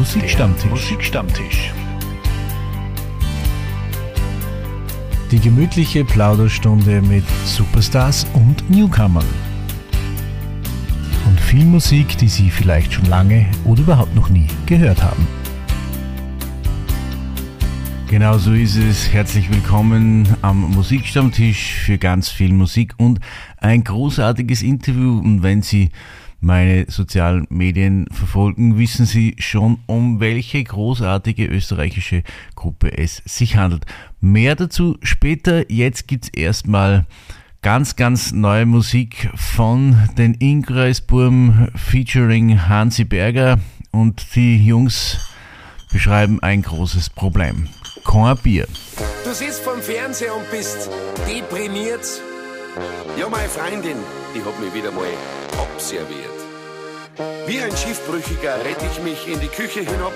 Musikstammtisch. Musikstammtisch. Die gemütliche Plauderstunde mit Superstars und Newcomern. Und viel Musik, die Sie vielleicht schon lange oder überhaupt noch nie gehört haben. Genau so ist es. Herzlich willkommen am Musikstammtisch für ganz viel Musik und ein großartiges Interview. Und wenn Sie meine sozialen Medien verfolgen, wissen Sie schon, um welche großartige österreichische Gruppe es sich handelt. Mehr dazu später. Jetzt gibt's erstmal ganz, ganz neue Musik von den Ingreisburm featuring Hansi Berger und die Jungs beschreiben ein großes Problem kein Bier. Du sitzt vorm Fernseher und bist deprimiert. Ja, meine Freundin, die hat mich wieder mal abserviert. Wie ein Schiffbrüchiger rette ich mich in die Küche hinab,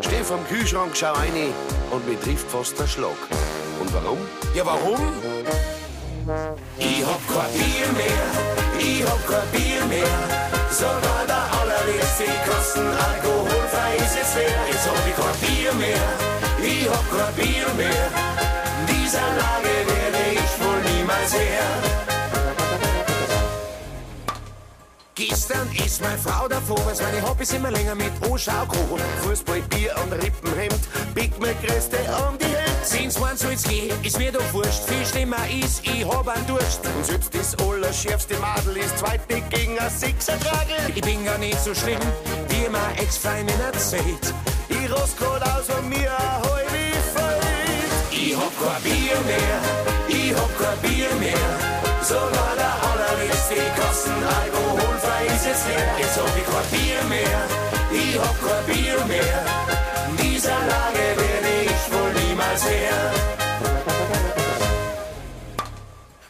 steh vorm Kühlschrank, schau rein und mir trifft fast der Schlag. Und warum? Ja, warum? Ich hab kein Bier mehr, ich hab kein Bier mehr. Sogar der allerletzte Kasten alkoholfrei ist es leer. Jetzt hab ich kein Bier mehr ich hab kein Bier mehr. Dieser Lage werde ich niemals her. Gestern ist meine Frau davor, weil meine Hobbys immer länger mit Oschau gekommen. Fußball, Bier und Rippenhemd, Big Mac Reste um die Hände. Sind's wann soll's gehen, ist mir doch wurscht. Viel schlimmer ist, ich hab einen Durst. Und selbst das allerschärfste Madel ist zweite gegen ein Sechser-Tragel. Ich bin gar nicht so schlimm, wie mein Ex-Freundin erzählt. Ich rost grad aus und mir ahoi wie fällt. Ich hab kein Bier mehr, hab kein Bier mehr. Sogar der allerletzte Kasten alkoholfrei ist jetzt leer. Jetzt hab ich kein Bier mehr, ich hab kein Bier mehr. Dieser Lage werde ich wohl niemals her.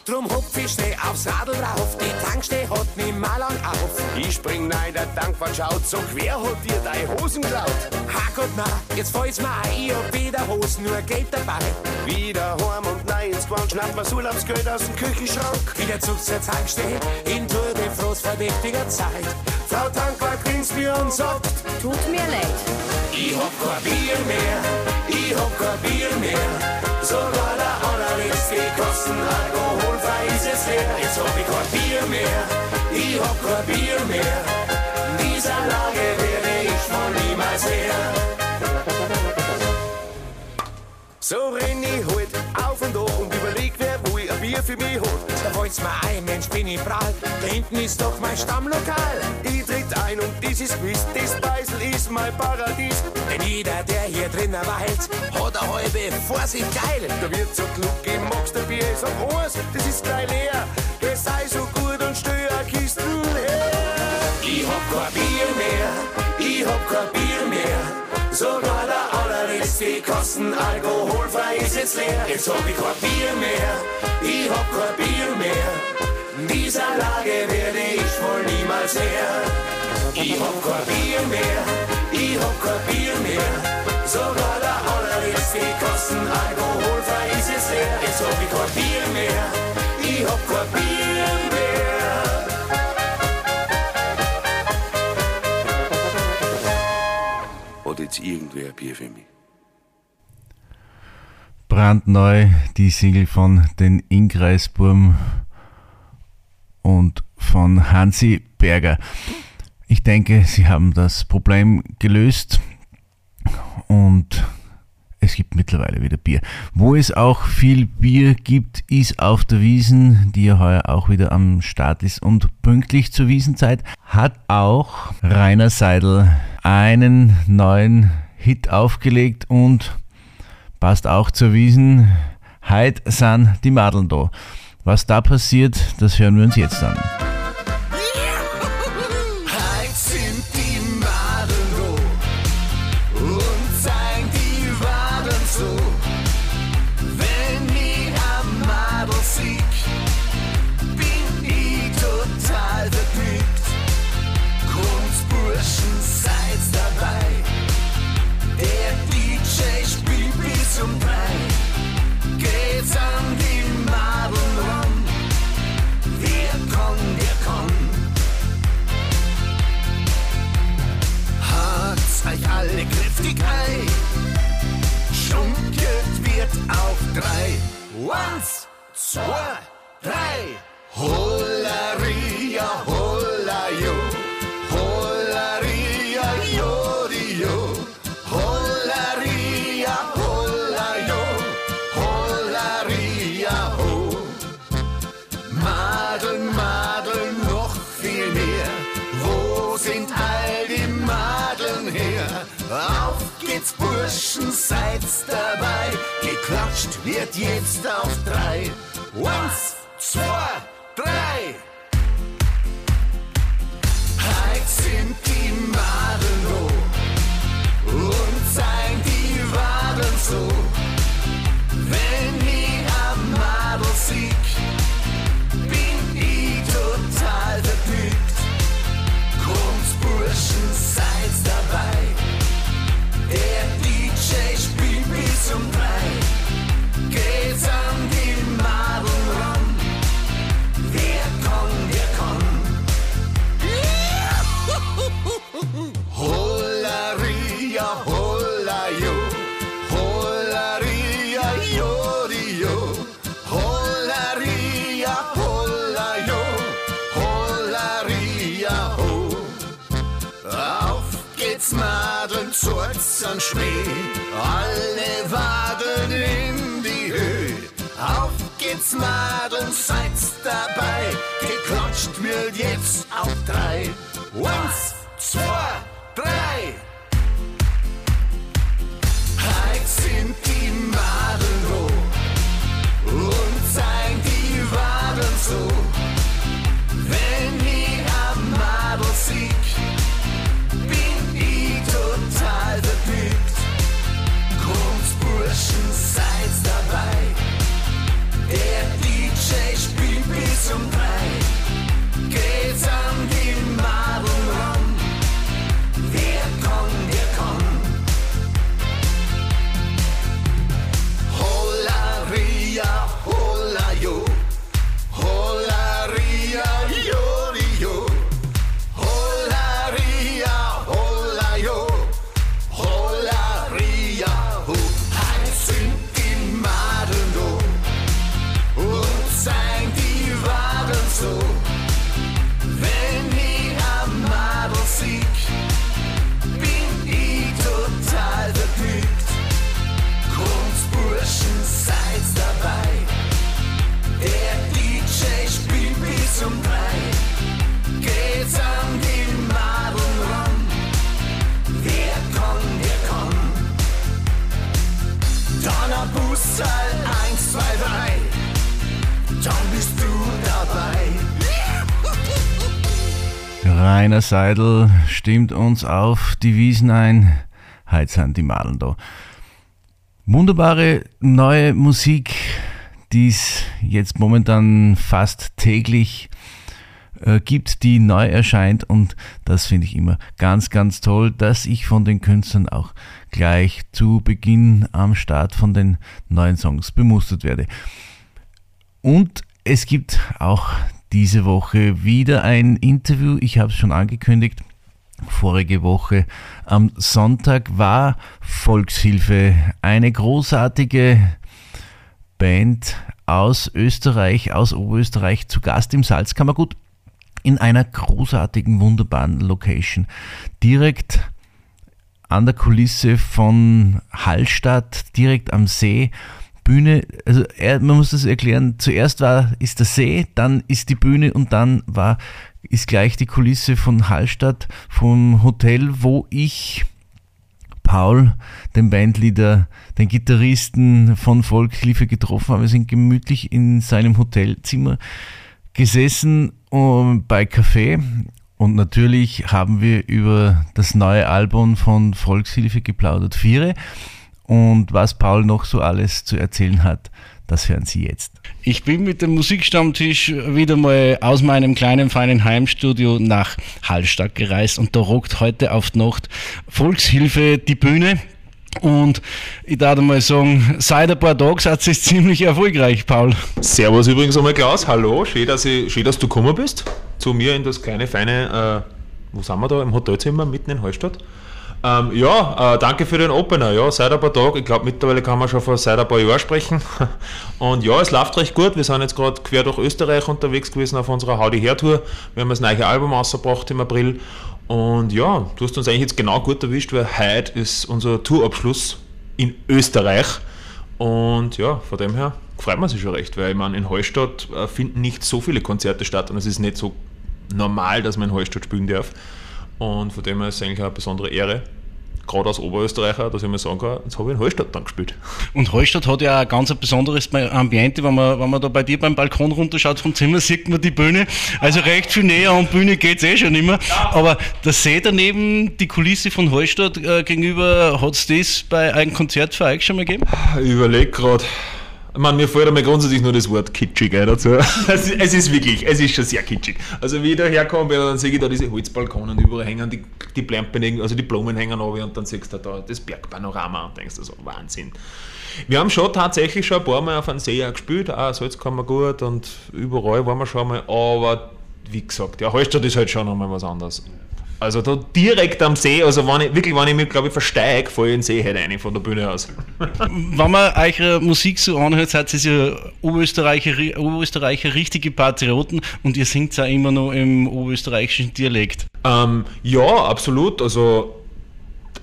Drum hupf ich schnell aufs Radl rauf, die Tankstelle hat mal lang auf. Ich spring nein, der Tankwart schaut so quer, hat dir deine Hosen klaut. Ha Gott, na, jetzt fällt's mir ein, ich hab weder Hosen, nur Geld dabei. Wieder heim und nein ins Quant, schnapp mir's Urlaubsgeld aus dem Küchenschrank. Wieder zurück zur Tankstelle, in Tour Frost verdächtiger Zeit. Frau Tankwart grinst mir und sagt, tut mir leid. Ich hab kein Bier mehr, ich hab kein Bier mehr, sogar der allerletzte Kosten Alkohol es leer, jetzt hab ich kein Bier mehr, ich hab kein Bier mehr. Dieser Lage werde ich wohl niemals her. So renn ich halt auf und ab und überleg, wer wo Bier für mich holt. Da wollt's mir ein, Mensch, bin ich prall, da hinten ist doch mein Stammlokal. Ich tritt ein und dieses Mist, das Beisel ist mein Paradies. Denn jeder, der hier drinnen weilt, hat eine halbe vor sich geil. Da wird so klug magst du Bier, sag eins, das ist gleich leer. Es sei so gut und steh a Kisten her. Ich hab kein Bier mehr, ich hab kein Bier mehr. Sogar der allerletzte Kosten alkoholfrei ist jetzt leer. Jetzt hab ich kein Bier mehr, ich hab kein Bier mehr. Dieser Lage werde ich wohl niemals her. Ich hab kein Bier mehr, ich hab kein Bier mehr. Sogar der allerletzte Kosten alkoholfrei ist jetzt leer. Jetzt hab ich kein Bier mehr, ich hab kein Bier mehr. Hat jetzt irgendwer ein Bier für mich? Brandneu die Single von den Ingreisburm und von Hansi Berger. Ich denke, sie haben das Problem gelöst und es gibt mittlerweile wieder Bier. Wo es auch viel Bier gibt, ist auf der Wiesen, die ja heuer auch wieder am Start ist. Und pünktlich zur Wiesenzeit hat auch Rainer Seidel einen neuen Hit aufgelegt und passt auch zur Wiesen. Heid san die Madeln da. Was da passiert, das hören wir uns jetzt an. Burschen, seid's dabei. Geklatscht wird jetzt auf drei. Once, dabei. Geklatscht wird jetzt auf drei. Once, zwei, drei. Seidel stimmt uns auf die Wiesen ein. Heute sind die Malen da. Wunderbare neue Musik, die es jetzt momentan fast täglich äh, gibt, die neu erscheint und das finde ich immer ganz, ganz toll, dass ich von den Künstlern auch gleich zu Beginn am Start von den neuen Songs bemustert werde. Und es gibt auch diese Woche wieder ein Interview. Ich habe es schon angekündigt. Vorige Woche am Sonntag war Volkshilfe eine großartige Band aus Österreich, aus Oberösterreich zu Gast im Salzkammergut in einer großartigen, wunderbaren Location. Direkt an der Kulisse von Hallstatt, direkt am See. Bühne, also er, man muss das erklären, zuerst war, ist der See, dann ist die Bühne und dann war, ist gleich die Kulisse von Hallstatt, vom Hotel, wo ich Paul, den Bandleader, den Gitarristen von Volkshilfe getroffen habe. Wir sind gemütlich in seinem Hotelzimmer gesessen um, bei Kaffee und natürlich haben wir über das neue Album von Volkshilfe geplaudert, Viere. Und was Paul noch so alles zu erzählen hat, das hören Sie jetzt. Ich bin mit dem Musikstammtisch wieder mal aus meinem kleinen, feinen Heimstudio nach Hallstatt gereist und da rockt heute auf die Nacht Volkshilfe die Bühne. Und ich darf mal sagen, seit ein paar Tagen seid ihr ziemlich erfolgreich, Paul. Servus übrigens einmal Klaus, hallo, schön dass, ich, schön, dass du gekommen bist zu mir in das kleine, feine, äh, wo sind wir da, im Hotelzimmer mitten in Hallstatt. Ähm, ja, äh, danke für den Opener. Ja, seit ein paar Tagen, ich glaube mittlerweile kann man schon von seit ein paar Jahren sprechen. Und ja, es läuft recht gut. Wir sind jetzt gerade quer durch Österreich unterwegs gewesen auf unserer Howdy Hair Tour. Wir haben das neue Album rausgebracht im April. Und ja, du hast uns eigentlich jetzt genau gut erwischt, weil heute ist unser Tourabschluss in Österreich. Und ja, von dem her freut man sich schon recht, weil ich meine, in Hallstatt äh, finden nicht so viele Konzerte statt und es ist nicht so normal, dass man in Hallstatt spielen darf. Und von dem her ist es eigentlich eine besondere Ehre, gerade als Oberösterreicher, dass ich mir sagen kann, jetzt habe ich in Hallstatt dann gespielt. Und Hallstatt hat ja ein ganz besonderes Ambiente, wenn man, wenn man da bei dir beim Balkon runterschaut vom Zimmer, sieht man die Bühne. Also recht viel näher an Bühne geht es eh schon immer. Aber der See daneben, die Kulisse von Hallstatt äh, gegenüber, hat es das bei einem Konzert für euch schon mal gegeben? Ich überlege gerade. Meine, mir fällt einmal grundsätzlich nur das Wort kitschig ein dazu. Es, es, ist wirklich, es ist schon sehr kitschig. Also wie ich da herkomme, dann sehe ich da diese Holzbalkone und überall hängen die, die Blumen, also die Blumen hängen runter und dann siehst du da das Bergpanorama und denkst du so, Wahnsinn. Wir haben schon tatsächlich schon ein paar Mal auf einem See gespielt, auch Salzkammer gut und überall waren wir schon mal, aber wie gesagt, ja, Hallstatt ist halt schon nochmal was anderes. Also da direkt am See, also wenn ich, wirklich, wenn ich mich, glaube ich, versteige, fahre ich in den See halt rein von der Bühne aus. wenn man eure Musik so anhört, seid ihr ja Oberösterreicher, Oberösterreicher richtige Patrioten und ihr singt ja immer noch im oberösterreichischen Dialekt. Ähm, ja, absolut. Also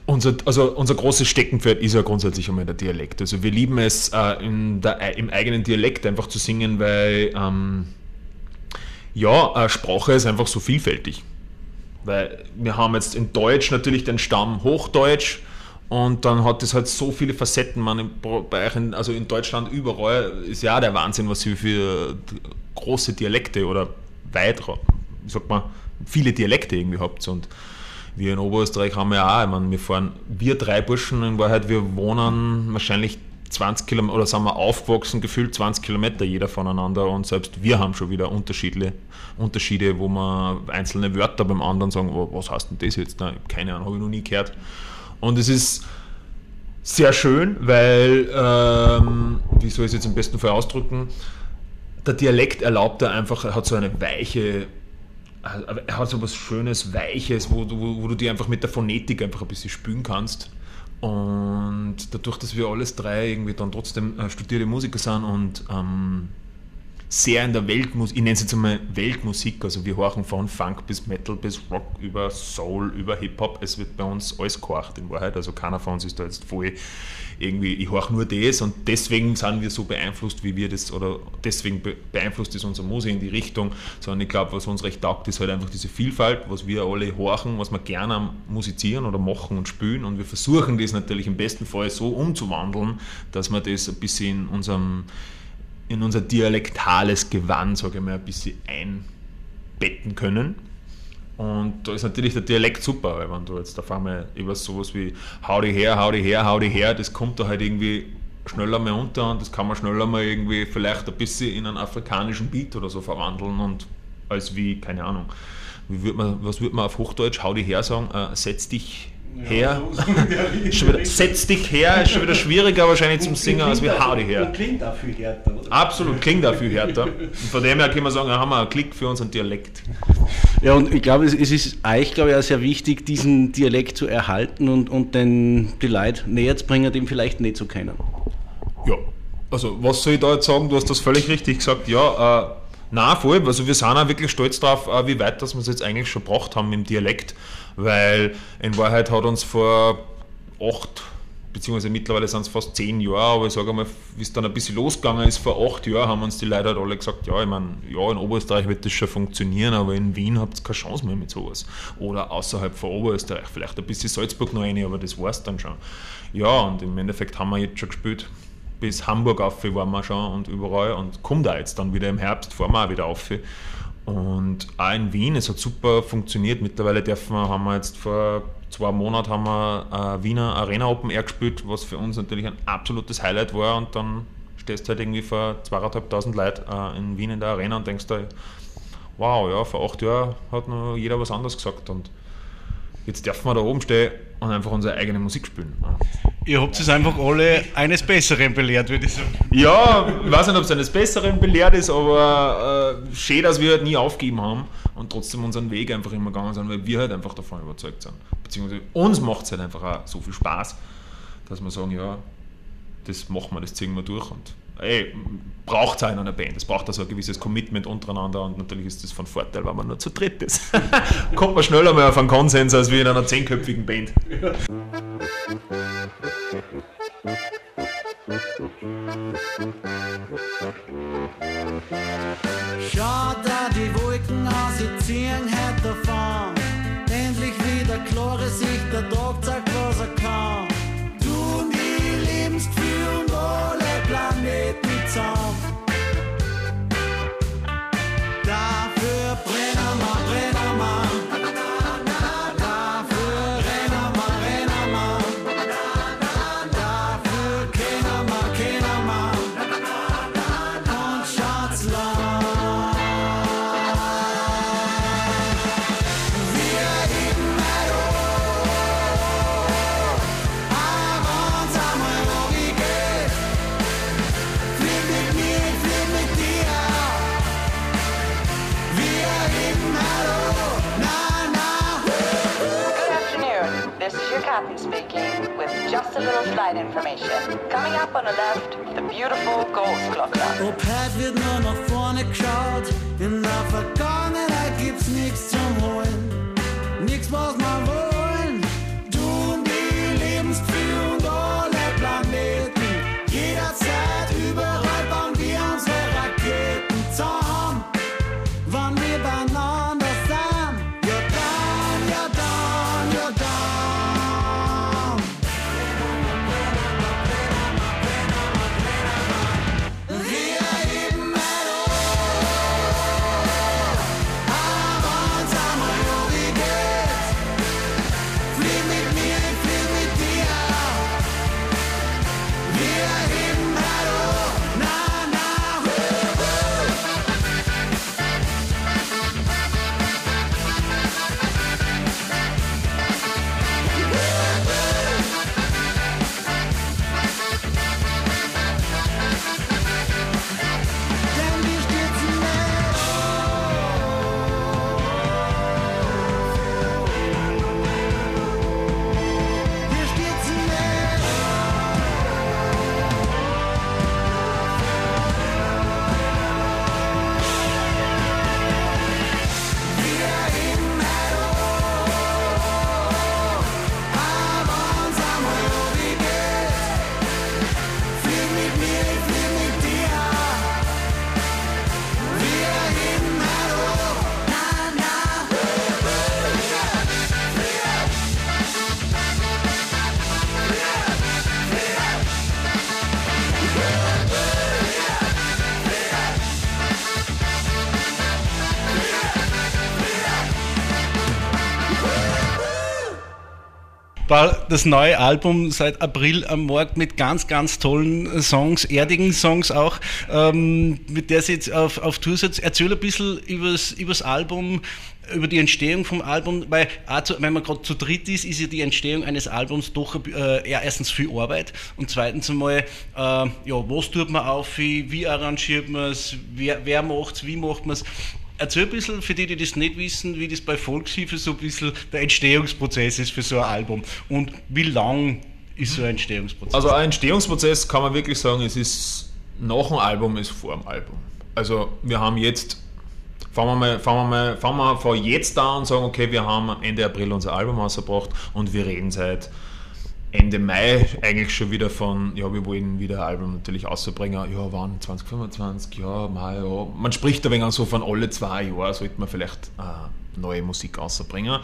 unser, also unser großes Steckenpferd ist ja grundsätzlich einmal der Dialekt. Also wir lieben es äh, der, im eigenen Dialekt einfach zu singen, weil ähm, ja, Sprache ist einfach so vielfältig. Weil wir haben jetzt in Deutsch natürlich den Stamm Hochdeutsch und dann hat es halt so viele Facetten. Man, in, also in Deutschland überall ist ja der Wahnsinn, was ihr für große Dialekte oder weit, wie sagt man, viele Dialekte irgendwie habt. Und wir in Oberösterreich haben ja auch, ich meine, wir fahren, wir drei Burschen in Wahrheit, wir wohnen wahrscheinlich 20 Kilometer, oder sind wir aufgewachsen, gefühlt 20 Kilometer jeder voneinander und selbst wir haben schon wieder Unterschiede, Unterschiede wo man einzelne Wörter beim anderen sagen, was heißt denn das jetzt? Na, keine Ahnung, habe ich noch nie gehört. Und es ist sehr schön, weil, ähm, wie soll ich es jetzt im besten Fall ausdrücken, der Dialekt erlaubt er einfach, er hat so eine weiche, er hat so was Schönes, Weiches, wo, wo, wo du dir einfach mit der Phonetik einfach ein bisschen spülen kannst. Und dadurch, dass wir alles drei irgendwie dann trotzdem äh, studierte Musiker sind und ähm, sehr in der Weltmusik, ich nenne es jetzt einmal Weltmusik, also wir horchen von Funk bis Metal bis Rock über Soul, über Hip-Hop, es wird bei uns alles gehorcht in Wahrheit, also keiner von uns ist da jetzt voll irgendwie, ich horche nur das und deswegen sind wir so beeinflusst, wie wir das, oder deswegen beeinflusst ist unser Musik in die Richtung, sondern ich glaube, was uns recht taugt, ist halt einfach diese Vielfalt, was wir alle horchen, was wir gerne musizieren oder machen und spielen und wir versuchen das natürlich im besten Fall so umzuwandeln, dass wir das ein bisschen in unserem in unser dialektales Gewand, sage ich mal, ein bisschen einbetten können. Und da ist natürlich der Dialekt super, weil wenn du jetzt auf einmal über sowas wie hau die her, hau die her, hau die her, das kommt da halt irgendwie schneller mal unter und das kann man schneller mal irgendwie vielleicht ein bisschen in einen afrikanischen Beat oder so verwandeln und als wie, keine Ahnung, wie würd man, was würde man auf Hochdeutsch, hau die her sagen, äh, setz dich her. schon wieder, setz dich her, ist schon wieder schwieriger wahrscheinlich zum Singen als wie hau dich her. Klingt auch viel härter, oder? Absolut, klingt auch viel härter. Und von dem her können wir sagen, da haben wir einen Klick für unseren Dialekt. Ja, und ich glaube, es, ist euch, glaube ich, auch sehr wichtig, diesen Dialekt zu erhalten und, und den, die Leute näher zu bringen, den vielleicht nicht zu kennen. Ja, also was soll ich da jetzt sagen? Du hast das völlig richtig gesagt. Ja, äh, na voll. Also wir sind auch wirklich stolz darauf, äh, wie weit dass wir es jetzt eigentlich schon gebracht haben im Dialekt weil in Wahrheit hat uns vor acht, beziehungsweise mittlerweile sind es fast zehn Jahre, aber ich sage mal, wie es dann ein bisschen losgegangen ist, vor acht Jahren haben uns die Leute halt alle gesagt, ja, ich meine, ja, in Oberösterreich wird das schon funktionieren, aber in Wien habt ihr keine Chance mehr mit sowas. Oder außerhalb von Oberösterreich, vielleicht ein bisschen Salzburg noch rein, aber das war es dann schon. Ja, und im Endeffekt haben wir jetzt schon gespielt bis Hamburg auf waren wir schon und überall und kommt da jetzt dann wieder im Herbst, fahren wir auch wieder auf. Und auch in Wien, es hat super funktioniert. Mittlerweile dürfen wir, haben wir jetzt vor zwei Monaten haben wir Wiener Arena Open Air gespielt, was für uns natürlich ein absolutes Highlight war. Und dann stehst du halt irgendwie vor zweieinhalbtausend Leuten äh, in Wien in der Arena und denkst dir, wow, ja, vor acht Jahren hat noch jeder was anderes gesagt. Und jetzt dürfen wir da oben stehen und einfach unsere eigene Musik spielen. Ihr habt es einfach alle eines Besseren belehrt, würde ich sagen. Ja, ich weiß nicht, ob es eines Besseren belehrt ist, aber äh, schön, dass wir halt nie aufgegeben haben und trotzdem unseren Weg einfach immer gegangen sind, weil wir halt einfach davon überzeugt sind. Beziehungsweise uns macht es halt einfach auch so viel Spaß, dass wir sagen, ja, das machen wir, das ziehen wir durch und ey, braucht es auch in einer Band. Es braucht also ein gewisses Commitment untereinander und natürlich ist das von Vorteil, wenn man nur zu dritt ist. Kommt man schneller mal auf einen Konsens als wie in einer zehnköpfigen Band. Schaut da die Wolken aus, sie ziehen heute davon. Endlich wieder klare Sicht, der Tag zeigt, was er kann. Du und ich Planeten zusammen. Dafür just a little flight information. Coming up on the left, the beautiful Ghost Glockner. Ob heute wird nur nach vorne geschaut, in der Vergangenheit gibt's nichts zum Holen, nichts was wir wollen. Das neue Album seit April am Markt mit ganz, ganz tollen Songs, erdigen Songs auch, ähm, mit der Sie jetzt auf, auf Tour sind. Erzähl ein bisschen übers, übers Album, über die Entstehung vom Album, weil zu, wenn man gerade zu dritt ist, ist ja die Entstehung eines Albums doch äh, erstens viel Arbeit und zweitens einmal, äh, ja, was tut man auf, wie, wie arrangiert man es, wer, wer macht es, wie macht man es. Erzähl ein bisschen, für die, die das nicht wissen, wie das bei Volkshilfe so ein bisschen der Entstehungsprozess ist für so ein Album und wie lang ist so ein Entstehungsprozess? Also ein Entstehungsprozess kann man wirklich sagen, es ist nach dem Album ist vor dem Album. Also wir haben jetzt, fangen wir mal, fangen wir mal, fangen wir vor jetzt an und sagen, okay, wir haben Ende April unser Album rausgebracht und wir reden seit Ende Mai eigentlich schon wieder von, ja, wir wollen wieder ein Album natürlich auszubringen. Ja, wann? 2025? Ja, Mai, ja. Man spricht ein wenig so von alle zwei Jahre sollte man vielleicht äh, neue Musik auszubringen.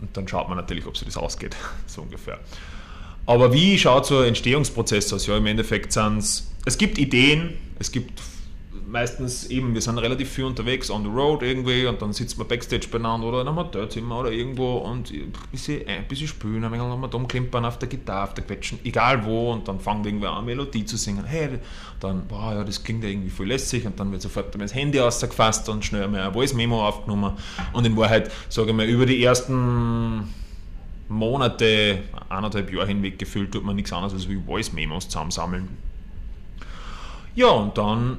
Und dann schaut man natürlich, ob sich das ausgeht, so ungefähr. Aber wie schaut so ein Entstehungsprozess aus? Ja, im Endeffekt sind es, es gibt Ideen, es gibt meistens eben, wir sind relativ viel unterwegs, on the road irgendwie und dann sitzt man Backstage beieinander oder in einem Hotelzimmer oder irgendwo und ein bisschen, ein bisschen spielen, ein wenig nochmal klimpern auf der Gitarre, auf der Quetschen, egal wo und dann fangen irgendwer an, Melodie zu singen. Hey, dann, boah, ja, das klingt ja irgendwie voll lässig und dann wird sofort das Handy ausgefasst und schnell mal ein Voice-Memo aufgenommen und in Wahrheit, sage ich mal, über die ersten Monate, eineinhalb Jahre hinweg gefüllt, tut man nichts anderes als wie Voice-Memos zusammensammeln. Ja, und dann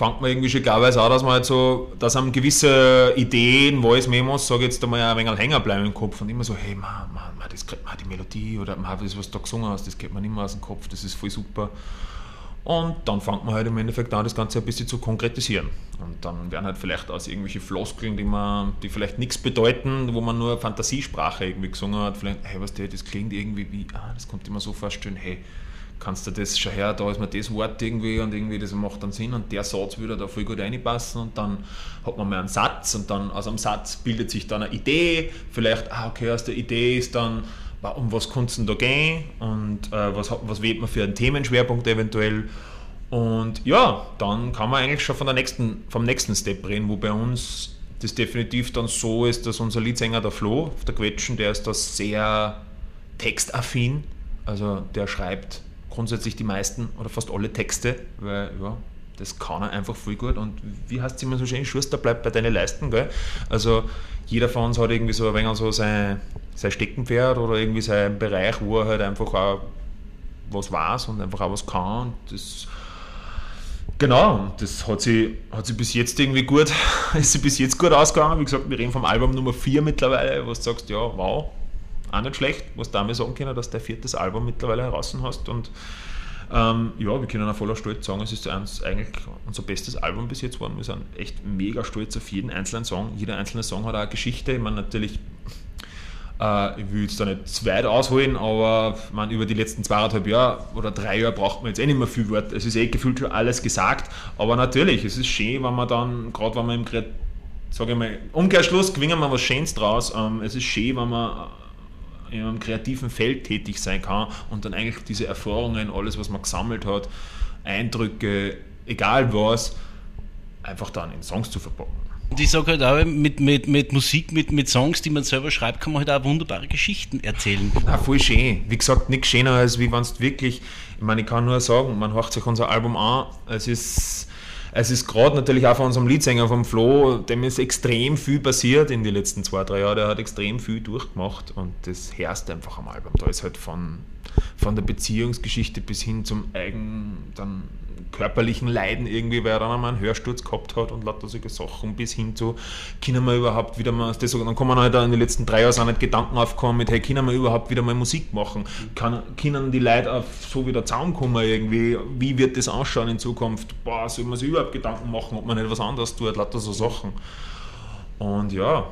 fängt man irgendwie schon klarweise an, dass man halt so, dass einem gewisse Ideen, Voice-Memos, sage jetzt einmal, ein wenig hängen bleiben im Kopf und immer so, hey, man, man, man das kriegt man die Melodie oder man, das, was du da gesungen hast, das geht man mehr aus dem Kopf, das ist voll super. Und dann fängt man halt im Endeffekt an, das Ganze ein bisschen zu konkretisieren. Und dann werden halt vielleicht aus irgendwelche Floskeln, die, man, die vielleicht nichts bedeuten, wo man nur Fantasiesprache irgendwie gesungen hat, vielleicht, hey, was der, das klingt irgendwie wie, ah, das kommt immer so vorstellen, hey, kannst du das schon her, da ist mir das Wort irgendwie und irgendwie das macht dann Sinn und der Satz würde da voll gut reinpassen und dann hat man mal einen Satz und dann aus einem Satz bildet sich dann eine Idee, vielleicht, ah okay, aus der Idee ist dann, um was kann es denn da gehen und äh, was, was wählt man für einen Themenschwerpunkt eventuell? Und ja, dann kann man eigentlich schon von der nächsten, vom nächsten Step reden, wo bei uns das definitiv dann so ist, dass unser Leadsänger, der Flo, der Quetschen, der ist da sehr textaffin, also der schreibt grundsätzlich die meisten oder fast alle Texte, weil ja, das kann er einfach voll gut. Und wie heißt es immer so schön, Schuster bleibt bei deinen Leisten, gell? Also jeder von uns hat irgendwie so ein wenig so sein, sein Steckenpferd oder irgendwie seinen Bereich, wo er halt einfach auch was weiß und einfach auch was kann. Und das, genau, das hat sie, hat sie bis jetzt irgendwie gut, ist sie bis jetzt gut ausgegangen. Wie gesagt, wir reden vom Album Nummer 4 mittlerweile, wo du sagst, ja, wow, auch nicht schlecht, was damals sagen können, dass dein viertes Album mittlerweile heraus hast. Und ähm, ja, wir können auch voller Stolz sagen, es ist eins, eigentlich unser bestes Album bis jetzt geworden. Wir sind echt mega stolz auf jeden einzelnen Song. Jeder einzelne Song hat auch eine Geschichte. Ich meine, natürlich, äh, ich will jetzt da nicht zu weit ausholen, aber man, über die letzten zweieinhalb Jahre oder drei Jahre braucht man jetzt eh nicht mehr viel Wort. Es ist eh gefühlt schon alles gesagt. Aber natürlich, es ist schön, wenn man dann, gerade wenn man im sage ich mal, Umkehrschluss gewinnen wir was Schönes draus. Ähm, es ist schön, wenn man in einem kreativen Feld tätig sein kann und dann eigentlich diese Erfahrungen, alles, was man gesammelt hat, Eindrücke, egal was, einfach dann in Songs zu verpacken. Und ich sage halt auch, mit, mit, mit Musik, mit, mit Songs, die man selber schreibt, kann man halt auch wunderbare Geschichten erzählen. Ja, voll schön. Wie gesagt, nichts schöner, als wie wenn es wirklich, ich meine, ich kann nur sagen, man hört sich unser Album an, es ist es ist gerade natürlich auch von unserem Leadsänger vom Flo, dem ist extrem viel passiert in den letzten zwei, drei Jahren. Der hat extrem viel durchgemacht und das herrscht einfach am Album. Da ist halt von, von der Beziehungsgeschichte bis hin zum eigen, dann körperlichen Leiden irgendwie, weil er dann einmal einen Hörsturz gehabt hat und lauter solche Sachen bis hin zu, können wir überhaupt wieder mal, das, dann kommen halt in den letzten drei Jahren auch nicht Gedanken aufkommen mit, hey, können wir überhaupt wieder mal Musik machen? Kann, können die Leute auf so wieder zusammenkommen irgendwie? Wie wird das ausschauen in Zukunft? Boah, soll man sich überhaupt Gedanken machen, ob man nicht was anderes tut, lauter so Sachen. Und ja,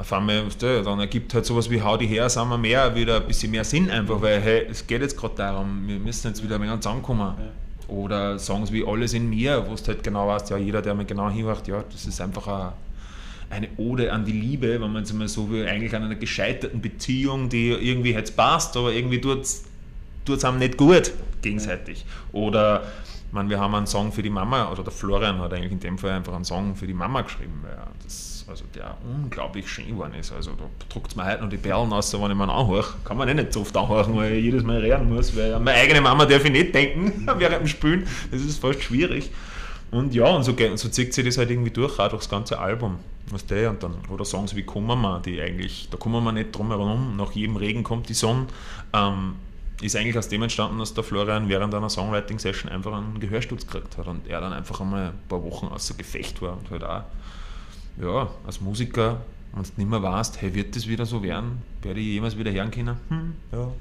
auf einmal, dann ergibt halt sowas wie Hau die her, sind wir mehr, wieder ein bisschen mehr Sinn einfach, weil hey, es geht jetzt gerade darum, wir müssen jetzt wieder wenig zusammenkommen. Ja. Oder Songs wie Alles in mir, wo du halt genau weißt, ja, jeder, der mir genau hinwacht, ja, das ist einfach eine, eine Ode an die Liebe, wenn man es mal so will, eigentlich an einer gescheiterten Beziehung, die irgendwie jetzt passt, aber irgendwie tut es einem nicht gut gegenseitig. Oder man, wir haben einen Song für die Mama, oder der Florian hat eigentlich in dem Fall einfach einen Song für die Mama geschrieben, weil das, also der unglaublich schön geworden ist. Also da druckt mir heute noch die Perlen aus, wenn ich mir anhöre. Kann man nicht so oft anhören, weil ich jedes Mal reden muss, weil meine eigene Mama darf ich nicht denken während dem Spielen. Das ist fast schwierig. Und ja, und so, so zieht sich das halt irgendwie durch, auch durchs ganze Album. Weißt du, und dann, oder Songs wie wir, die eigentlich, da kommen wir nicht drum herum, nach jedem Regen kommt die Sonne. Ähm, ist eigentlich aus dem entstanden, dass der Florian während einer Songwriting-Session einfach einen Gehörsturz gekriegt hat und er dann einfach einmal ein paar Wochen außer Gefecht war und halt auch, ja, als Musiker, wenn du nicht mehr weißt, hey, wird das wieder so werden? Werde ich jemals wieder hören können? Hm, ja,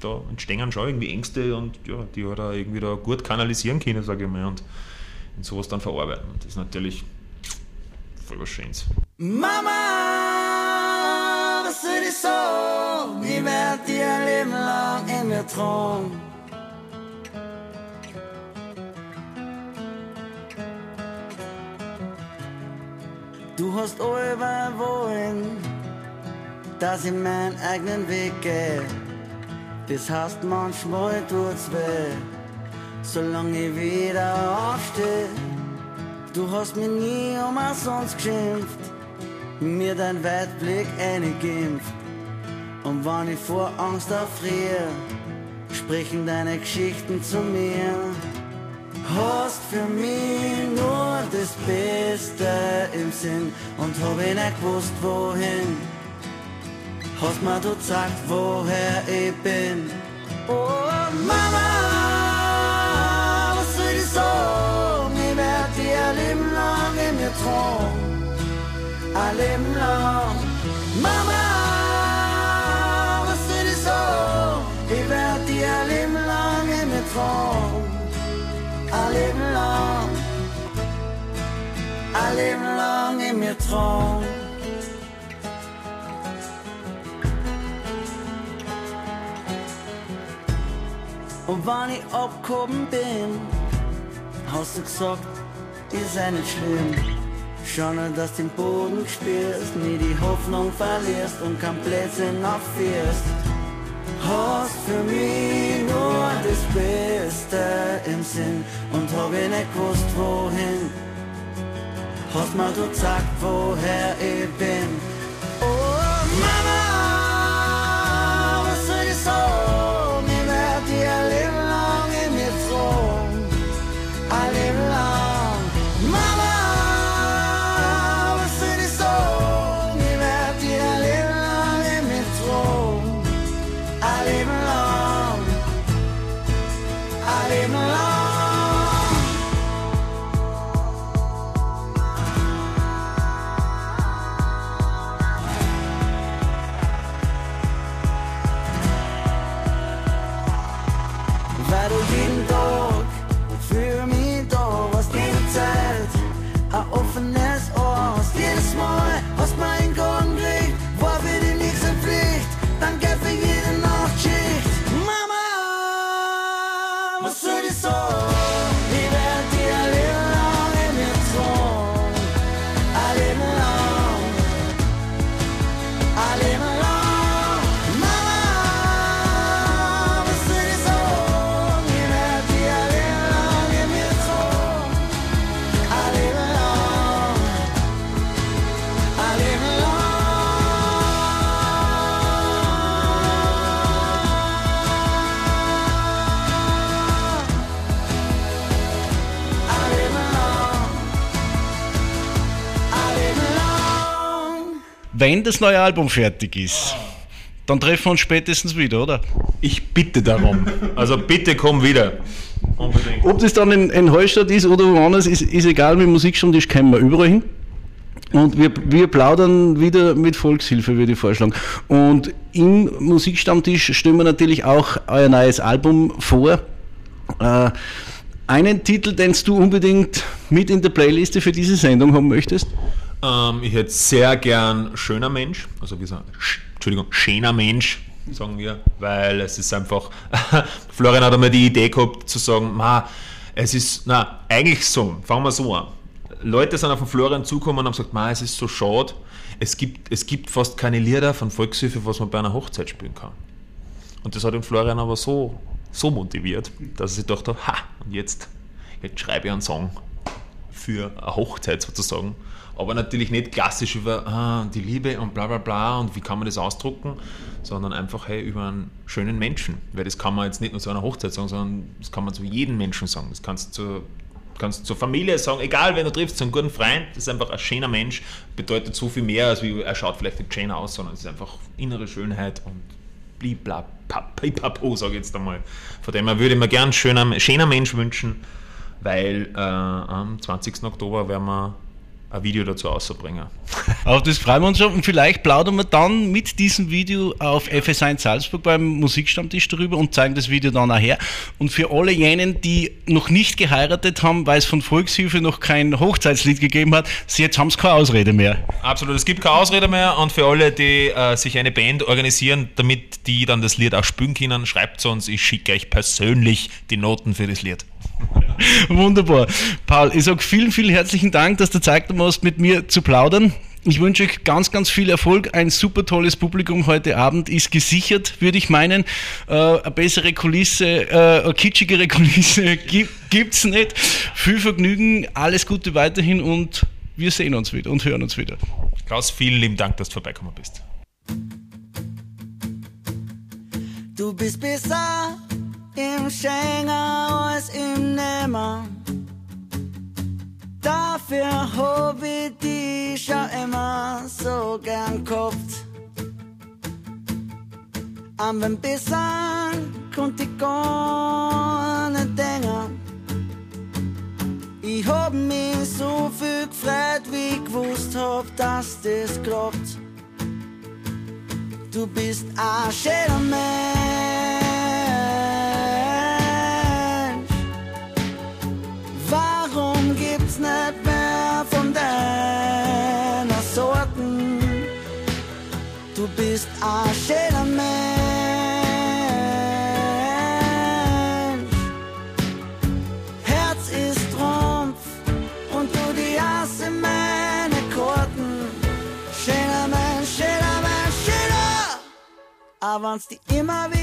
da entstehen schon irgendwie Ängste und ja, die hat er irgendwie da gut kanalisieren können, sage ich mal, und in sowas dann verarbeiten. Und das ist natürlich voll was Schönes. Mama, was soll ich sagen? Ich werd dir ein Leben lang in mir tragen. Du hast alle wollen, dass ich meinen eigenen Weg gehe. Das heißt, manchmal tut's weh, solange ich wieder aufstehe. Du hast mir nie um sonst geschimpft, mir dein Weitblick eingeimpft. Und wenn ich vor Angst erfriere, sprechen deine Geschichten zu mir. Hast für mich nur das Beste im Sinn und hab ich nicht gewusst, wohin. hast mir du gesagt, woher ich bin. Oh Mama, was soll ich sagen? Ich werd dir ein Leben lang in mir tragen. Ein Leben lang. Leben lang in mir tragen. Und wann ich abgehoben bin, hast du gesagt, ist ja nicht schlimm. Schau nur, dass du den Boden spürst, nie die Hoffnung verlierst und kein Blödsinn aufführst. Hast für mich nur das Beste im Sinn und hab ich nicht gewusst, wohin. Mir du gesagt, woher ich bin. Wenn das neue Album fertig ist, dann treffen wir uns spätestens wieder, oder? Ich bitte darum. Also bitte komm wieder. Unbedingt. Ob das dann in, in Hallstatt ist oder woanders, ist, ist egal, mit Musikstammtisch kommen wir überall hin. Und wir, wir plaudern wieder mit Volkshilfe, würde ich vorschlagen. Und im Musikstammtisch stellen wir natürlich auch euer neues Album vor. Äh, einen Titel, den du unbedingt mit in der Playliste für diese Sendung haben möchtest? Ähm, ich hätte sehr gern schöner Mensch, also wie gesagt, sch, Entschuldigung, schöner Mensch, sagen wir, weil es ist einfach, Florian hat einmal die Idee gehabt zu sagen, ma, es ist, na, eigentlich so, fangen wir so an. Leute sind auf den Florian zugekommen und haben gesagt, ma, es ist so schade, es gibt, es gibt fast keine Lieder von Volkshilfe, was man bei einer Hochzeit spielen kann. Und das hat den Florian aber so, so motiviert, dass er sich gedacht hat, ha, und jetzt, jetzt schreibe ich einen Song für eine Hochzeit sozusagen. Aber natürlich nicht klassisch über ah, die Liebe und bla bla bla und wie kann man das ausdrucken, sondern einfach hey, über einen schönen Menschen. Weil das kann man jetzt nicht nur zu einer Hochzeit sagen, sondern das kann man zu jedem Menschen sagen. Das kannst du zur, kannst zur Familie sagen, egal wen du triffst, zu einem guten Freund, das ist einfach ein schöner Mensch, bedeutet so viel mehr, als wie er schaut vielleicht nicht schön aus, sondern es ist einfach innere Schönheit und blibla, pipapo, sage ich jetzt einmal. Von dem her würde ich mir gern schöner, schöner Mensch wünschen, weil äh, am 20. Oktober werden wir ein Video dazu auszubringen. Auf das freuen wir uns schon und vielleicht plaudern wir dann mit diesem Video auf FS1 Salzburg beim Musikstammtisch darüber und zeigen das Video dann nachher. Und für alle jenen, die noch nicht geheiratet haben, weil es von Volkshilfe noch kein Hochzeitslied gegeben hat, sie jetzt haben sie keine Ausrede mehr. Absolut, es gibt keine Ausrede mehr und für alle, die äh, sich eine Band organisieren, damit die dann das Lied auch spielen können, schreibt es uns, ich schicke euch persönlich die Noten für das Lied. Wunderbar. Paul, ich sage vielen, vielen herzlichen Dank, dass du Zeit genommen hast, mit mir zu plaudern. Ich wünsche euch ganz, ganz viel Erfolg. Ein super tolles Publikum heute Abend ist gesichert, würde ich meinen. Äh, eine bessere Kulisse, äh, eine kitschigere Kulisse gibt es nicht. Viel Vergnügen, alles Gute weiterhin und wir sehen uns wieder und hören uns wieder. Klaus, vielen lieben Dank, dass du vorbeikommen bist. Du bist besser im Schenger als im Nimmer. Dafür hab ich dich schon immer so gern gehabt. An wenn Besang konnte ich gar nicht denken. Ich hab mich so viel gefreut, wie ich gewusst hab, dass das klappt. Du bist ein schöner Mensch. Aber wenn's die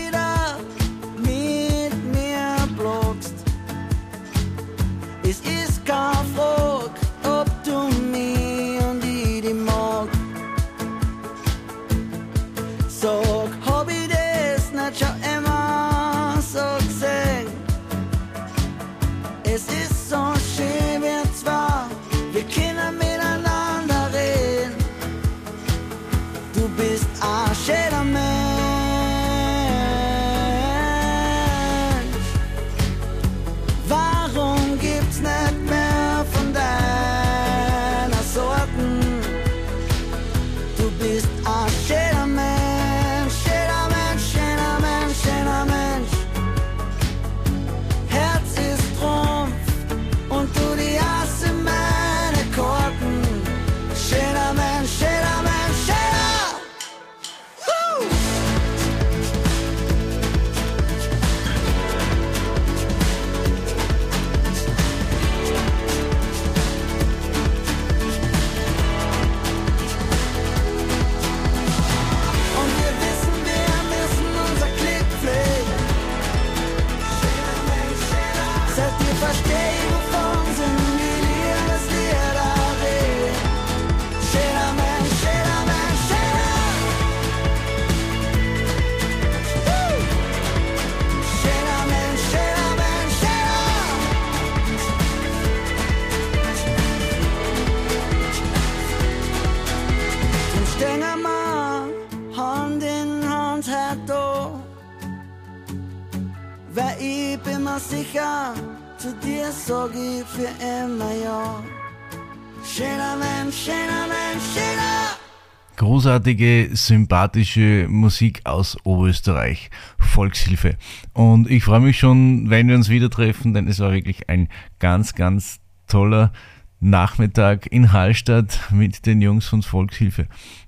großartige, sympathische Musik aus Oberösterreich, Volkshilfe. Und ich freue mich schon, wenn wir uns wieder treffen, denn es war wirklich ein ganz, ganz toller Nachmittag in Hallstatt mit den Jungs von Volkshilfe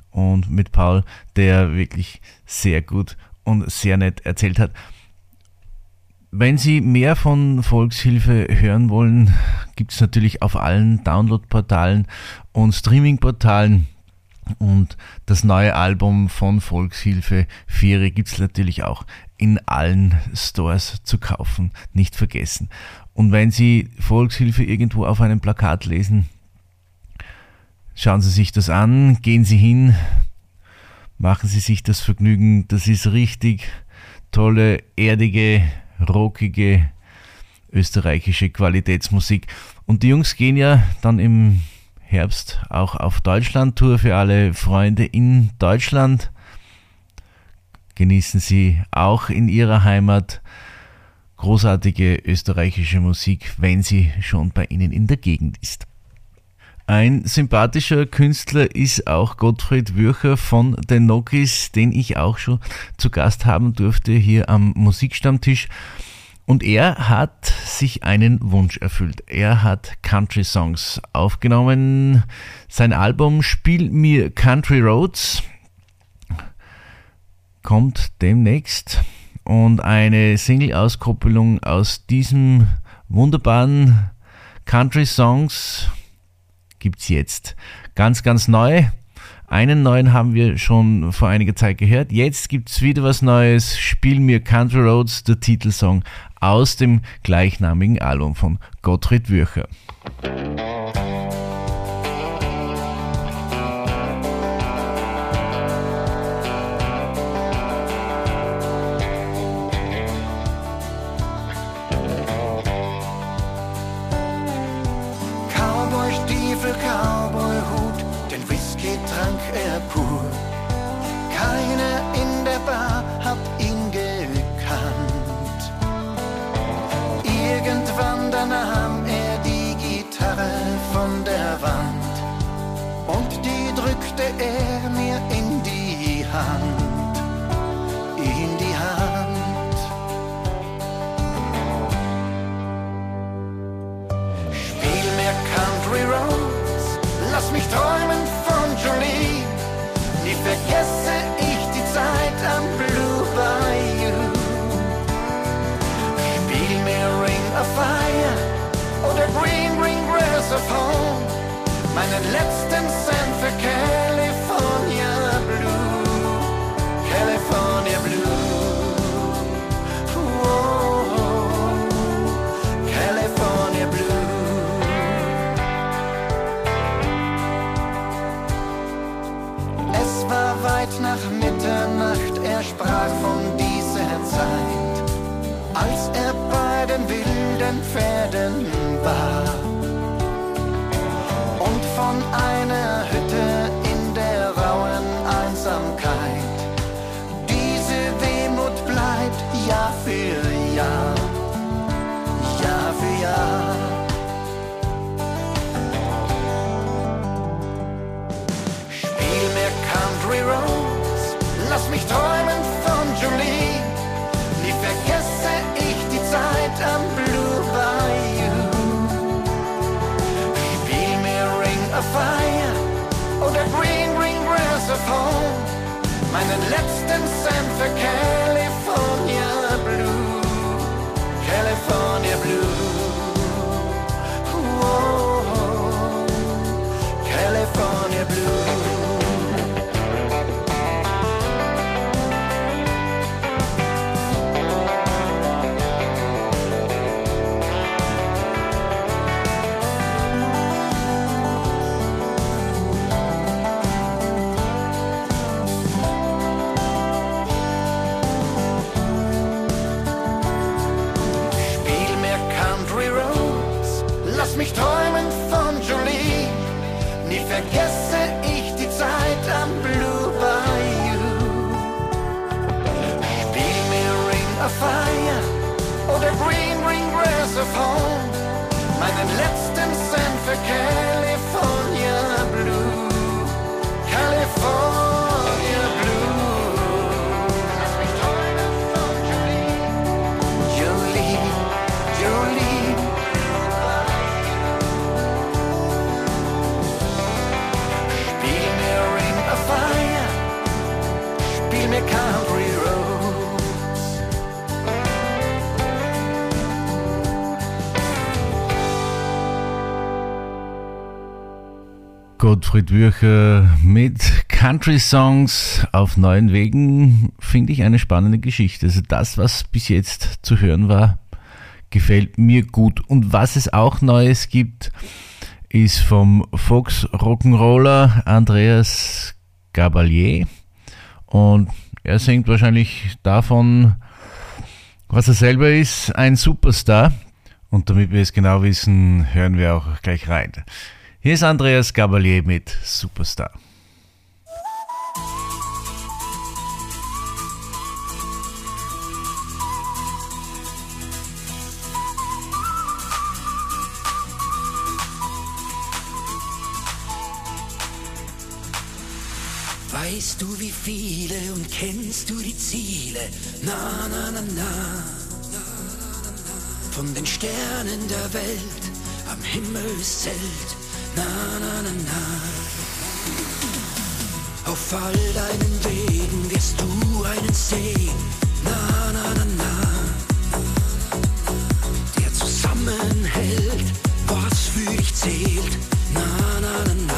und mit Paul, der wirklich sehr gut und sehr nett erzählt hat. Wenn Sie mehr von Volkshilfe hören wollen, gibt es natürlich auf allen Downloadportalen und Streamingportalen und das neue Album von Volkshilfe Viere gibt es natürlich auch in allen Stores zu kaufen. Nicht vergessen. Und wenn Sie Volkshilfe irgendwo auf einem Plakat lesen, schauen Sie sich das an, gehen Sie hin, machen Sie sich das Vergnügen. Das ist richtig tolle, erdige, rockige österreichische Qualitätsmusik. Und die Jungs gehen ja dann im Herbst auch auf Deutschland-Tour für alle Freunde in Deutschland. Genießen Sie auch in Ihrer Heimat großartige österreichische Musik, wenn sie schon bei Ihnen in der Gegend ist. Ein sympathischer Künstler ist auch Gottfried Würcher von den Nokis, den ich auch schon zu Gast haben durfte hier am Musikstammtisch. Und er hat sich einen Wunsch erfüllt. Er hat Country Songs aufgenommen. Sein Album Spiel mir Country Roads kommt demnächst. Und eine Single-Auskopplung aus diesem wunderbaren Country Songs gibt's jetzt. Ganz, ganz neu. Einen neuen haben wir schon vor einiger Zeit gehört. Jetzt gibt's wieder was Neues. Spiel mir Country Roads, der Titelsong aus dem gleichnamigen Album von Gottfried Würcher. Er sprach von dieser Zeit, als er Für California Blue, California of Home. Meinen letzten Cent für Gottfried Würcher mit Country Songs auf neuen Wegen finde ich eine spannende Geschichte. Also das, was bis jetzt zu hören war, gefällt mir gut. Und was es auch Neues gibt, ist vom Fox Rock'n'Roller Andreas Gabalier. Und er singt wahrscheinlich davon, was er selber ist, ein Superstar. Und damit wir es genau wissen, hören wir auch gleich rein. Hier ist Andreas Gabalier mit Superstar. Weißt du, wie viele und kennst du die Ziele? Na, na, na, na. Von den Sternen der Welt am Himmelszelt. Na, na, na, na. Auf all deinen Wegen wirst du einen sehen. Na, na, na, na. Der zusammenhält, was für dich zählt. Na, na, na, na.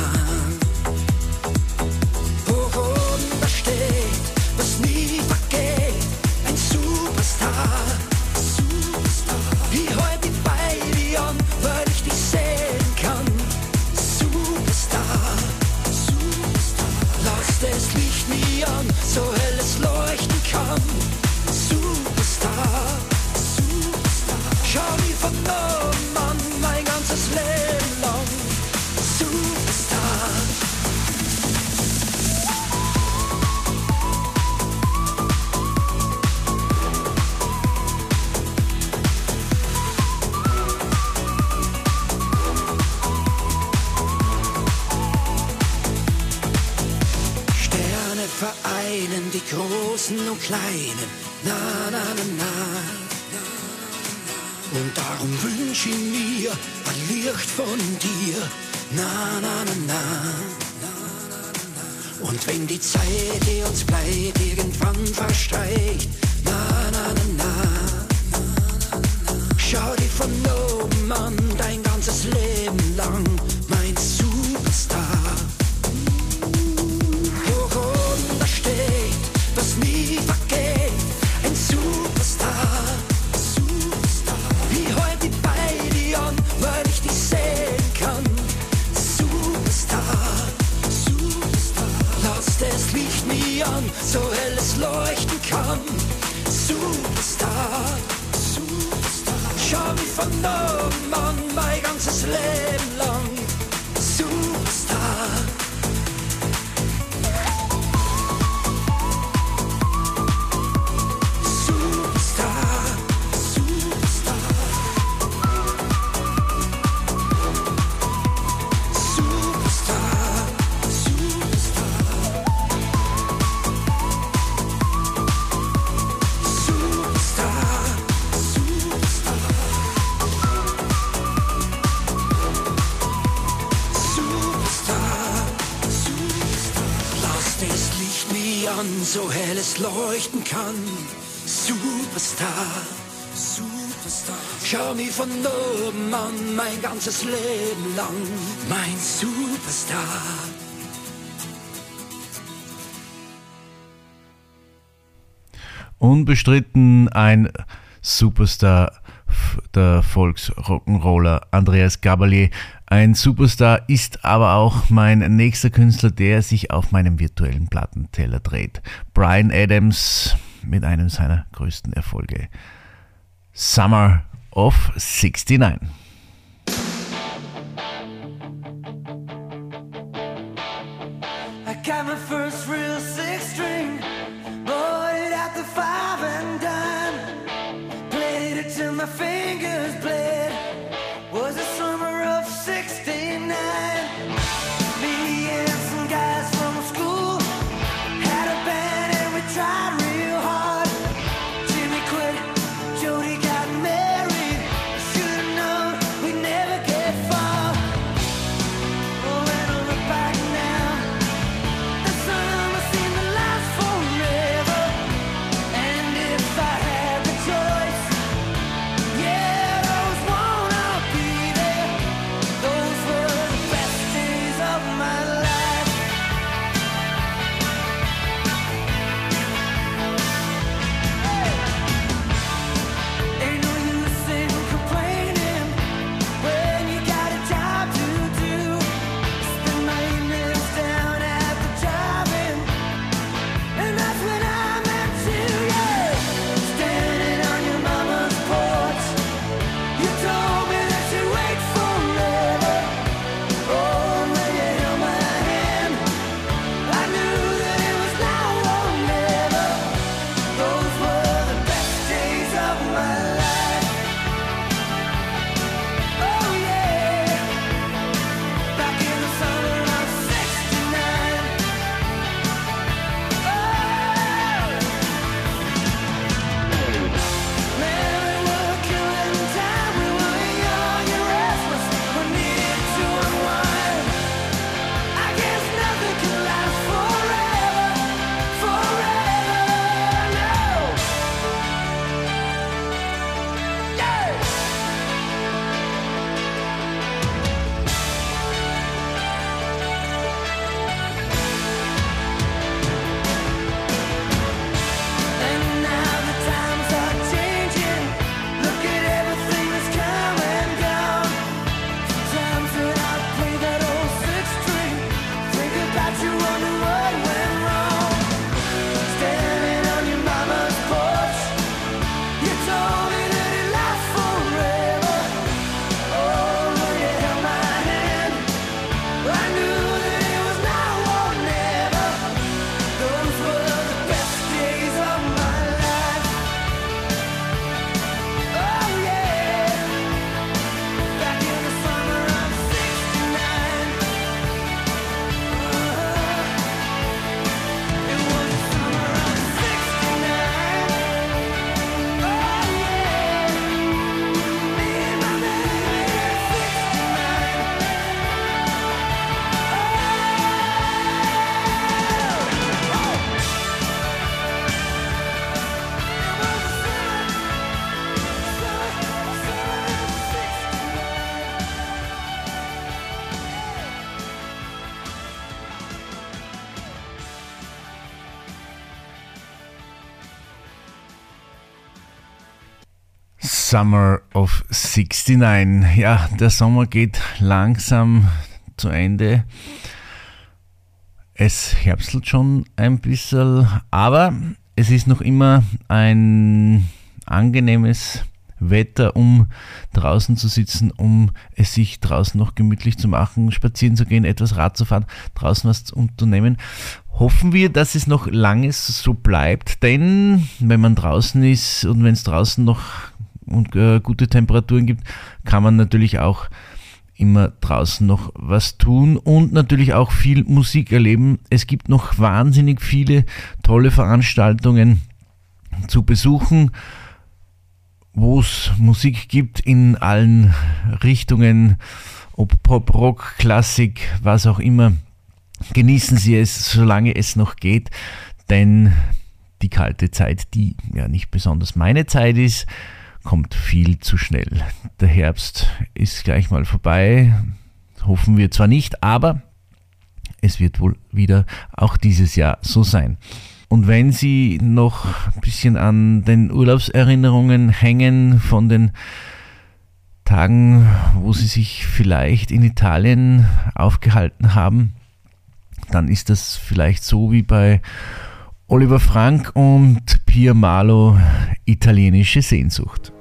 es leuchten kann. Superstar, Superstar. Schau mir von oben an, mein ganzes Leben lang. Mein Superstar. Unbestritten ein Superstar der Volksrock'n'Roller Andreas Gabalier. Ein Superstar ist aber auch mein nächster Künstler, der sich auf meinem virtuellen Plattenteller dreht. Brian Adams mit einem seiner größten Erfolge. Summer of 69. Summer of 69. Ja, der Sommer geht langsam zu Ende. Es herbstelt schon ein bisschen, aber es ist noch immer ein angenehmes Wetter, um draußen zu sitzen, um es sich draußen noch gemütlich zu machen, spazieren zu gehen, etwas Rad zu fahren, draußen was zu unternehmen. Hoffen wir, dass es noch lange so bleibt, denn wenn man draußen ist und wenn es draußen noch und, äh, gute Temperaturen gibt, kann man natürlich auch immer draußen noch was tun und natürlich auch viel Musik erleben. Es gibt noch wahnsinnig viele tolle Veranstaltungen zu besuchen, wo es Musik gibt in allen Richtungen, ob Pop, Rock, Klassik, was auch immer. Genießen Sie es, solange es noch geht, denn die kalte Zeit, die ja nicht besonders meine Zeit ist, kommt viel zu schnell. Der Herbst ist gleich mal vorbei, hoffen wir zwar nicht, aber es wird wohl wieder auch dieses Jahr so sein. Und wenn Sie noch ein bisschen an den Urlaubserinnerungen hängen von den Tagen, wo Sie sich vielleicht in Italien aufgehalten haben, dann ist das vielleicht so wie bei Oliver Frank und Pier Malo italienische Sehnsucht.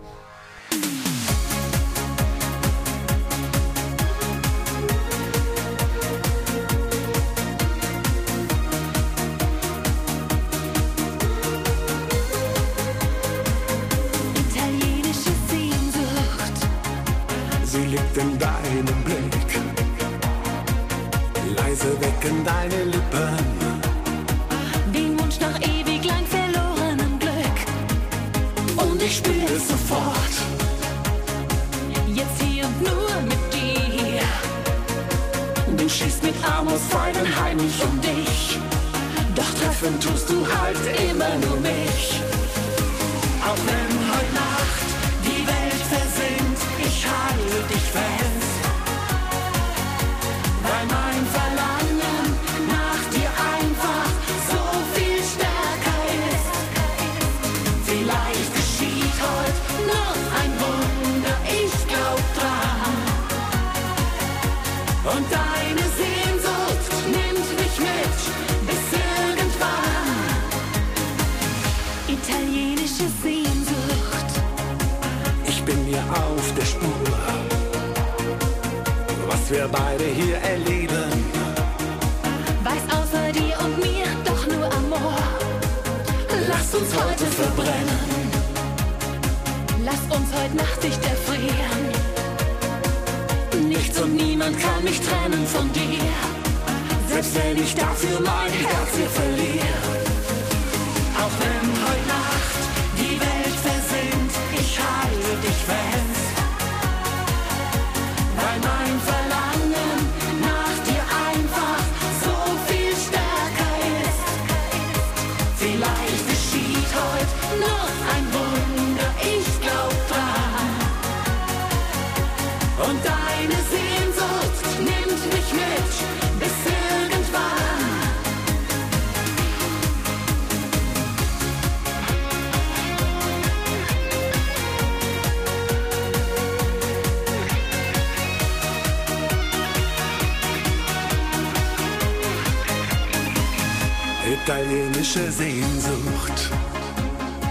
Italienische Sehnsucht,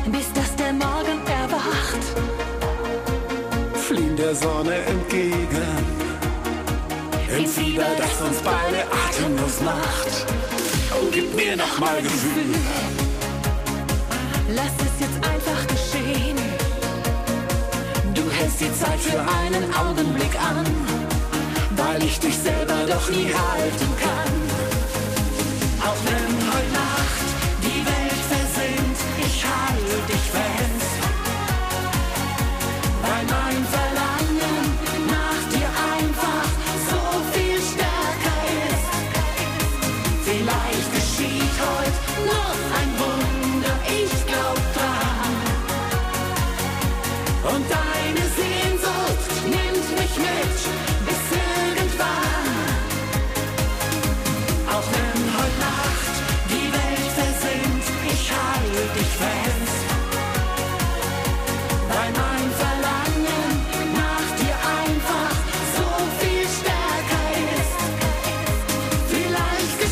Bis dass der Morgen erwacht. fliehen der Sonne entgegen. Im Fieber, das uns beide atemlos macht. Oh, gib mir noch mal Gefühl. Lass es jetzt einfach geschehen. Du hältst die Zeit für einen Augenblick an, weil ich dich selber doch nie halten kann. Auch wenn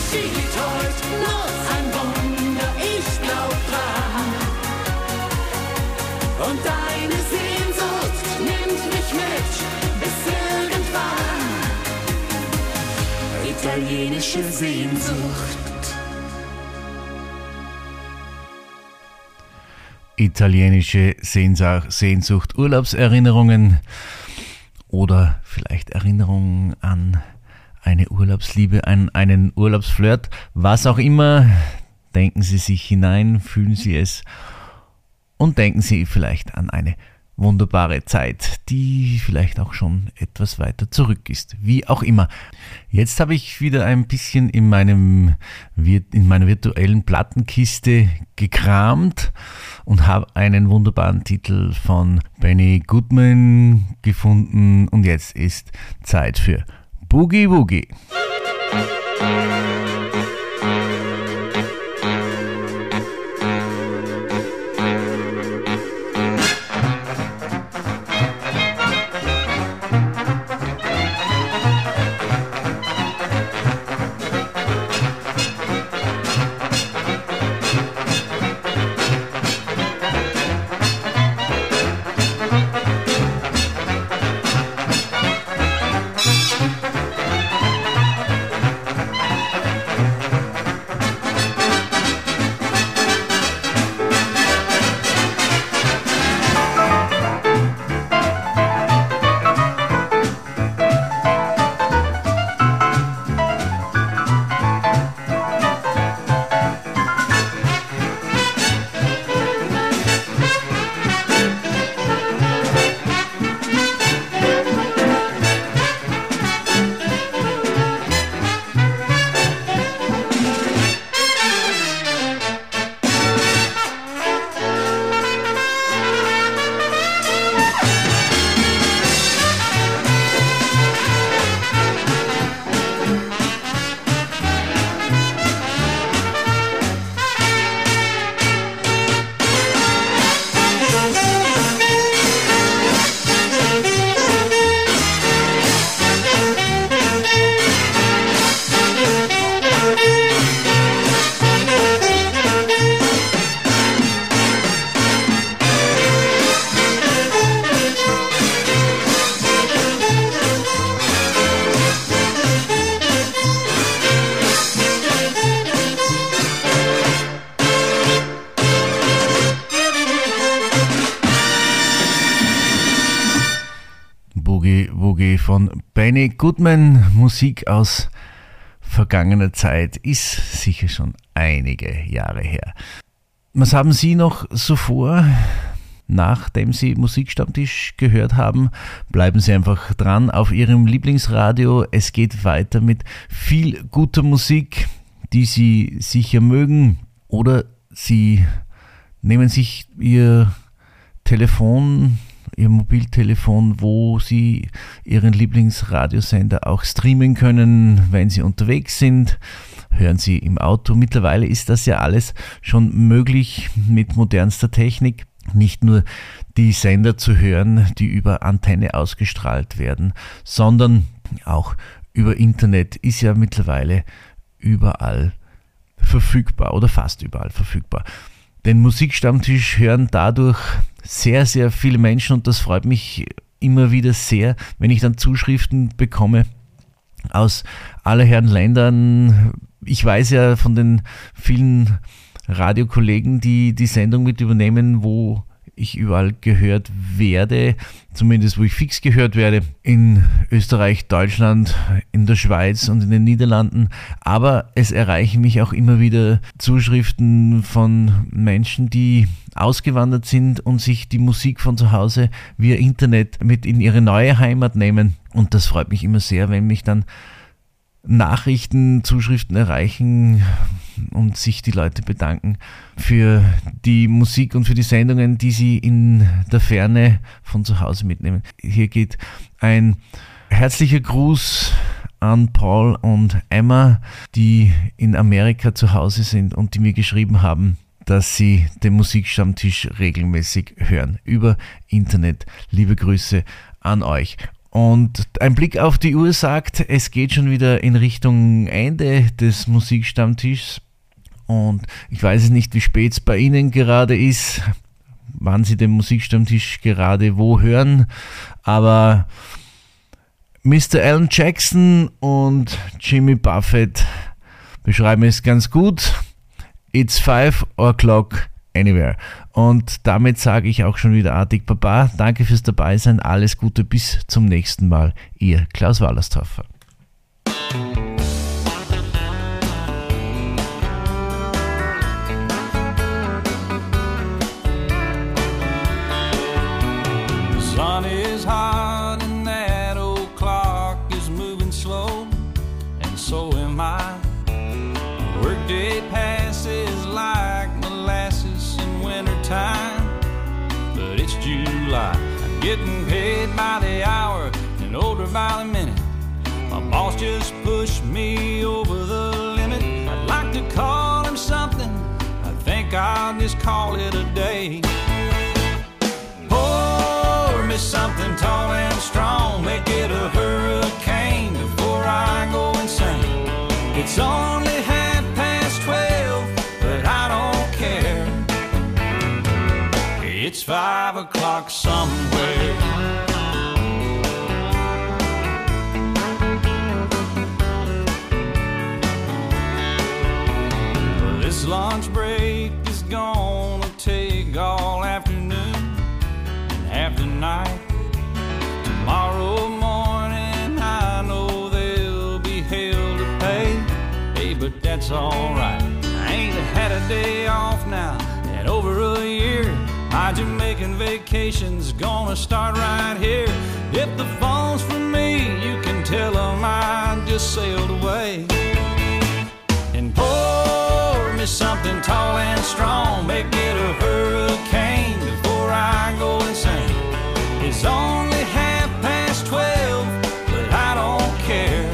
geschieht heute noch ein Wunder, ich glaub dran. Und Meine Sehnsucht nimmt mich mit bis irgendwann. Italienische Sehnsucht. Italienische Sehnsucht, Urlaubserinnerungen oder vielleicht Erinnerungen an eine Urlaubsliebe, an einen Urlaubsflirt, was auch immer. Denken Sie sich hinein, fühlen Sie es und denken Sie vielleicht an eine wunderbare Zeit, die vielleicht auch schon etwas weiter zurück ist. Wie auch immer. Jetzt habe ich wieder ein bisschen in meinem in meiner virtuellen Plattenkiste gekramt und habe einen wunderbaren Titel von Benny Goodman gefunden und jetzt ist Zeit für Boogie Woogie. Benny Goodman. Musik aus vergangener Zeit ist sicher schon einige Jahre her. Was haben Sie noch so vor? Nachdem Sie Musikstammtisch gehört haben, bleiben Sie einfach dran auf Ihrem Lieblingsradio. Es geht weiter mit viel guter Musik, die Sie sicher mögen. Oder Sie nehmen sich Ihr Telefon Ihr Mobiltelefon, wo Sie Ihren Lieblingsradiosender auch streamen können, wenn Sie unterwegs sind. Hören Sie im Auto. Mittlerweile ist das ja alles schon möglich mit modernster Technik. Nicht nur die Sender zu hören, die über Antenne ausgestrahlt werden, sondern auch über Internet ist ja mittlerweile überall verfügbar oder fast überall verfügbar. Den Musikstammtisch hören dadurch sehr, sehr viele Menschen und das freut mich immer wieder sehr, wenn ich dann Zuschriften bekomme aus aller Herren Ländern. Ich weiß ja von den vielen Radiokollegen, die die Sendung mit übernehmen, wo ich überall gehört werde, zumindest wo ich fix gehört werde, in Österreich, Deutschland, in der Schweiz und in den Niederlanden. Aber es erreichen mich auch immer wieder Zuschriften von Menschen, die ausgewandert sind und sich die Musik von zu Hause via Internet mit in ihre neue Heimat nehmen. Und das freut mich immer sehr, wenn mich dann Nachrichten, Zuschriften erreichen und sich die Leute bedanken für die Musik und für die Sendungen, die sie in der Ferne von zu Hause mitnehmen. Hier geht ein herzlicher Gruß an Paul und Emma, die in Amerika zu Hause sind und die mir geschrieben haben, dass sie den Musikstammtisch regelmäßig hören über Internet. Liebe Grüße an euch. Und ein Blick auf die Uhr sagt, es geht schon wieder in Richtung Ende des Musikstammtischs. Und ich weiß nicht, wie spät es bei Ihnen gerade ist. wann Sie den Musikstammtisch gerade wo hören. Aber Mr. Alan Jackson und Jimmy Buffett beschreiben es ganz gut. It's five o'clock anywhere. Und damit sage ich auch schon wieder artig Baba. Danke fürs Dabeisein. Alles Gute. Bis zum nächsten Mal. Ihr Klaus Wallerstorfer. Sun is hot by the hour and older by the minute. My boss just pushed me over the limit. I'd like to call him something. I think I'll just call it a day. Pour me something tall and strong. Make it a hurricane before I go insane. It's only half past twelve, but I don't care. It's five o'clock somewhere. Alright. I ain't had a day off now in over a year. My Jamaican vacation's gonna start right here. If the phone's for me, you can tell 'em I just sailed away and pour me something tall and strong. Make it a hurricane before I go insane. It's only half past twelve, but I don't care.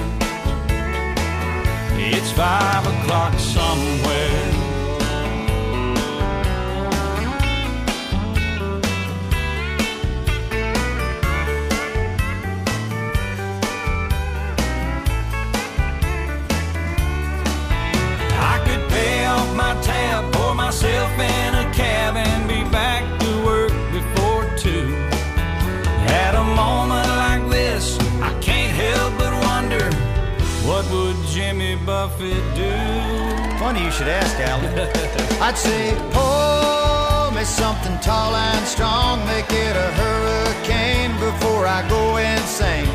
It's five o'clock somewhere. I could pay off my tab, pour myself in a cab, and be back to work before two. At a moment like this, I can't help but wonder what would Jimmy Buffett do? Funny you should ask, Alan. I'd say, pour me something tall and strong, make it a hurricane before I go insane.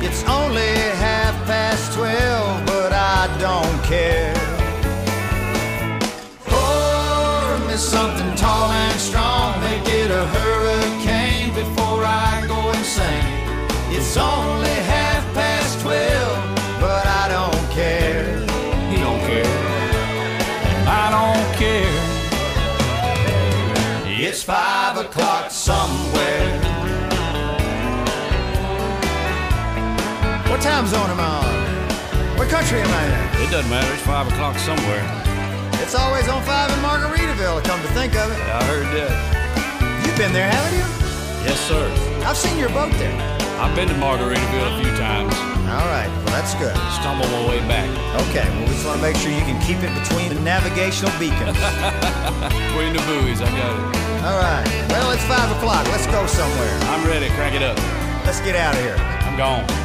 It's only half past twelve, but I don't care. Pour me something tall and strong, make it a hurricane before I go insane. It's only half time zone am I on? What country am I in? It doesn't matter. It's five o'clock somewhere. It's always on five in Margaritaville, come to think of it. I heard that. You've been there, haven't you? Yes, sir. I've seen your boat there. I've been to Margaritaville a few times. All right, well, that's good. Stumbled my way back. Okay, well, we just want to make sure you can keep it between the navigational beacons. Between the buoys, I got it. All right, well, it's five o'clock. Let's go somewhere. I'm ready. Crank it up. Let's get out of here. I'm gone.